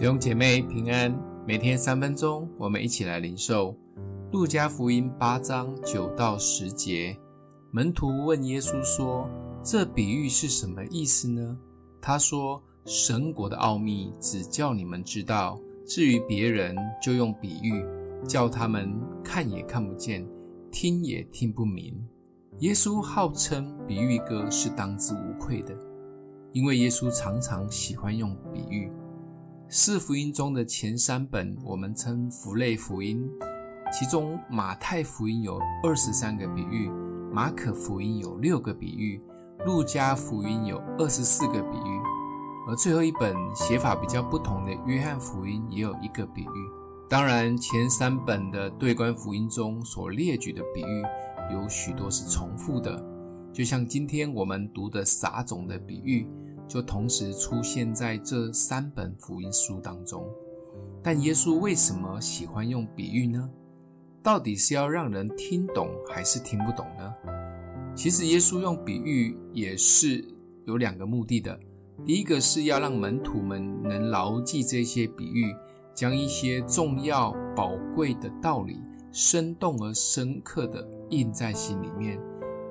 弟兄姐妹平安，每天三分钟，我们一起来领受路加福音八章九到十节。门徒问耶稣说：“这比喻是什么意思呢？”他说：“神国的奥秘只叫你们知道，至于别人，就用比喻，叫他们看也看不见，听也听不明。”耶稣号称比喻哥是当之无愧的，因为耶稣常常喜欢用比喻。四福音中的前三本，我们称符类福音，其中马太福音有二十三个比喻，马可福音有六个比喻，路加福音有二十四个比喻，而最后一本写法比较不同的约翰福音也有一个比喻。当然，前三本的对观福音中所列举的比喻有许多是重复的，就像今天我们读的撒种的比喻。就同时出现在这三本福音书当中，但耶稣为什么喜欢用比喻呢？到底是要让人听懂还是听不懂呢？其实耶稣用比喻也是有两个目的的。第一个是要让门徒们能牢记这些比喻，将一些重要宝贵的道理，生动而深刻地印在心里面，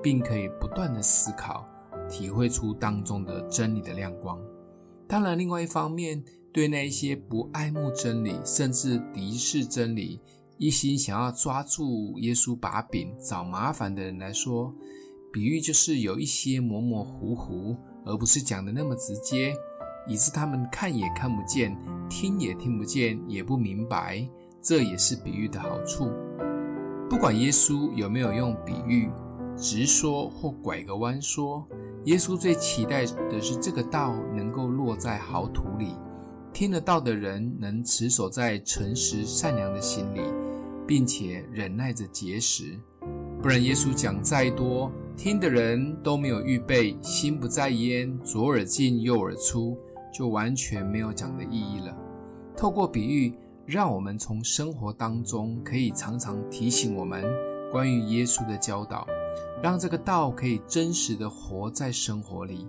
并可以不断地思考。体会出当中的真理的亮光。当然，另外一方面，对那一些不爱慕真理，甚至敌视真理，一心想要抓住耶稣把柄找麻烦的人来说，比喻就是有一些模模糊糊，而不是讲的那么直接，以致他们看也看不见，听也听不见，也不明白。这也是比喻的好处。不管耶稣有没有用比喻，直说或拐个弯说。耶稣最期待的是这个道能够落在好土里，听得到的人能持守在诚实善良的心里，并且忍耐着结实。不然，耶稣讲再多，听的人都没有预备，心不在焉，左耳进右耳出，就完全没有讲的意义了。透过比喻，让我们从生活当中可以常常提醒我们关于耶稣的教导。让这个道可以真实的活在生活里，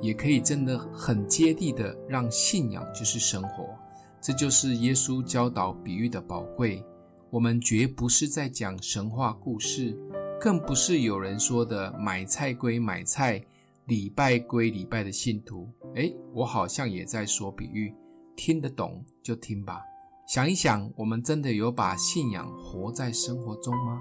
也可以真的很接地的让信仰就是生活。这就是耶稣教导比喻的宝贵。我们绝不是在讲神话故事，更不是有人说的买菜归买菜，礼拜归礼拜的信徒。诶，我好像也在说比喻，听得懂就听吧。想一想，我们真的有把信仰活在生活中吗？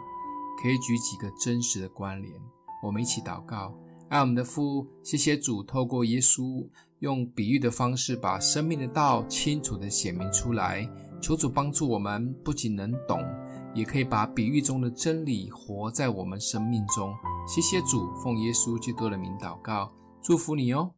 可以举几个真实的关联，我们一起祷告。爱我们的父，谢谢主，透过耶稣用比喻的方式，把生命的道清楚地显明出来。求主帮助我们，不仅能懂，也可以把比喻中的真理活在我们生命中。谢谢主，奉耶稣基督的名祷告，祝福你哦。